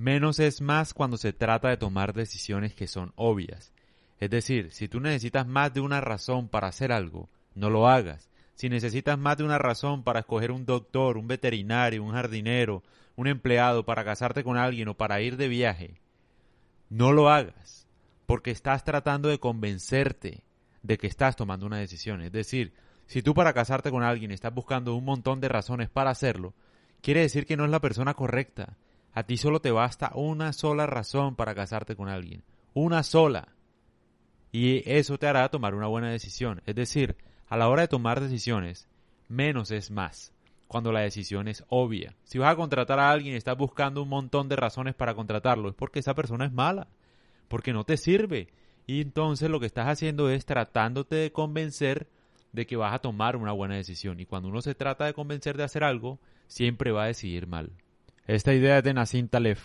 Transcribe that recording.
Menos es más cuando se trata de tomar decisiones que son obvias. Es decir, si tú necesitas más de una razón para hacer algo, no lo hagas. Si necesitas más de una razón para escoger un doctor, un veterinario, un jardinero, un empleado, para casarte con alguien o para ir de viaje, no lo hagas, porque estás tratando de convencerte de que estás tomando una decisión. Es decir, si tú para casarte con alguien estás buscando un montón de razones para hacerlo, quiere decir que no es la persona correcta. A ti solo te basta una sola razón para casarte con alguien. Una sola. Y eso te hará tomar una buena decisión. Es decir, a la hora de tomar decisiones, menos es más. Cuando la decisión es obvia. Si vas a contratar a alguien y estás buscando un montón de razones para contratarlo, es porque esa persona es mala. Porque no te sirve. Y entonces lo que estás haciendo es tratándote de convencer de que vas a tomar una buena decisión. Y cuando uno se trata de convencer de hacer algo, siempre va a decidir mal. Esta idea es de Nassim Taleb.